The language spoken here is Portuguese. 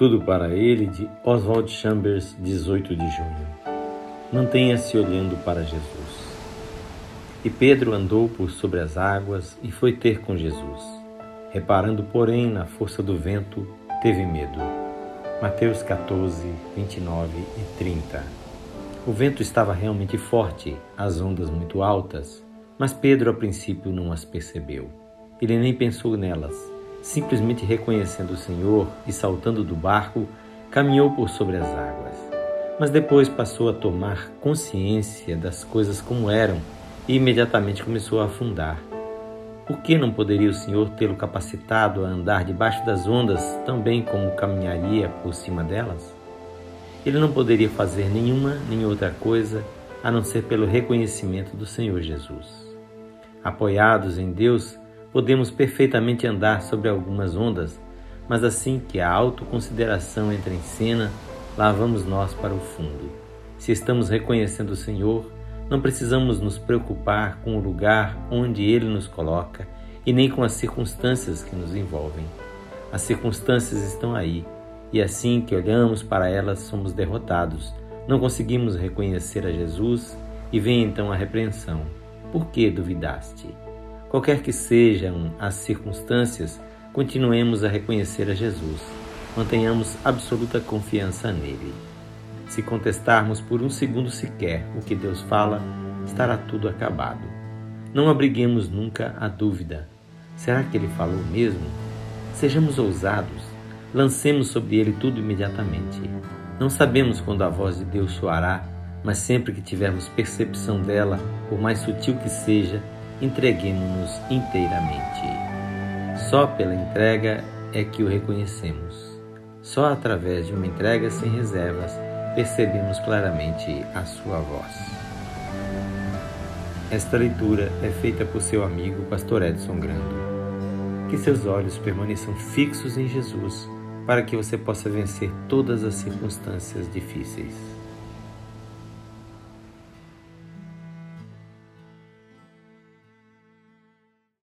Tudo para ele de Oswald Chambers, 18 de junho. Mantenha-se olhando para Jesus. E Pedro andou por sobre as águas e foi ter com Jesus. Reparando, porém, na força do vento, teve medo. Mateus 14, 29 e 30. O vento estava realmente forte, as ondas muito altas, mas Pedro a princípio não as percebeu. Ele nem pensou nelas simplesmente reconhecendo o Senhor e saltando do barco, caminhou por sobre as águas. Mas depois passou a tomar consciência das coisas como eram e imediatamente começou a afundar. Por que não poderia o Senhor tê-lo capacitado a andar debaixo das ondas tão bem como caminharia por cima delas? Ele não poderia fazer nenhuma nem outra coisa a não ser pelo reconhecimento do Senhor Jesus. Apoiados em Deus, podemos perfeitamente andar sobre algumas ondas, mas assim que a autoconsideração entra em cena, lá vamos nós para o fundo. Se estamos reconhecendo o Senhor, não precisamos nos preocupar com o lugar onde Ele nos coloca e nem com as circunstâncias que nos envolvem. As circunstâncias estão aí, e assim que olhamos para elas somos derrotados. Não conseguimos reconhecer a Jesus e vem então a repreensão. Por que duvidaste? Qualquer que sejam as circunstâncias, continuemos a reconhecer a Jesus. Mantenhamos absoluta confiança nele. Se contestarmos por um segundo sequer o que Deus fala, estará tudo acabado. Não abriguemos nunca a dúvida. Será que ele falou mesmo? Sejamos ousados. Lancemos sobre ele tudo imediatamente. Não sabemos quando a voz de Deus soará, mas sempre que tivermos percepção dela, por mais sutil que seja, entreguemos-nos inteiramente. Só pela entrega é que o reconhecemos. Só através de uma entrega sem reservas percebemos claramente a sua voz. Esta leitura é feita por seu amigo Pastor Edson Grando. Que seus olhos permaneçam fixos em Jesus para que você possa vencer todas as circunstâncias difíceis.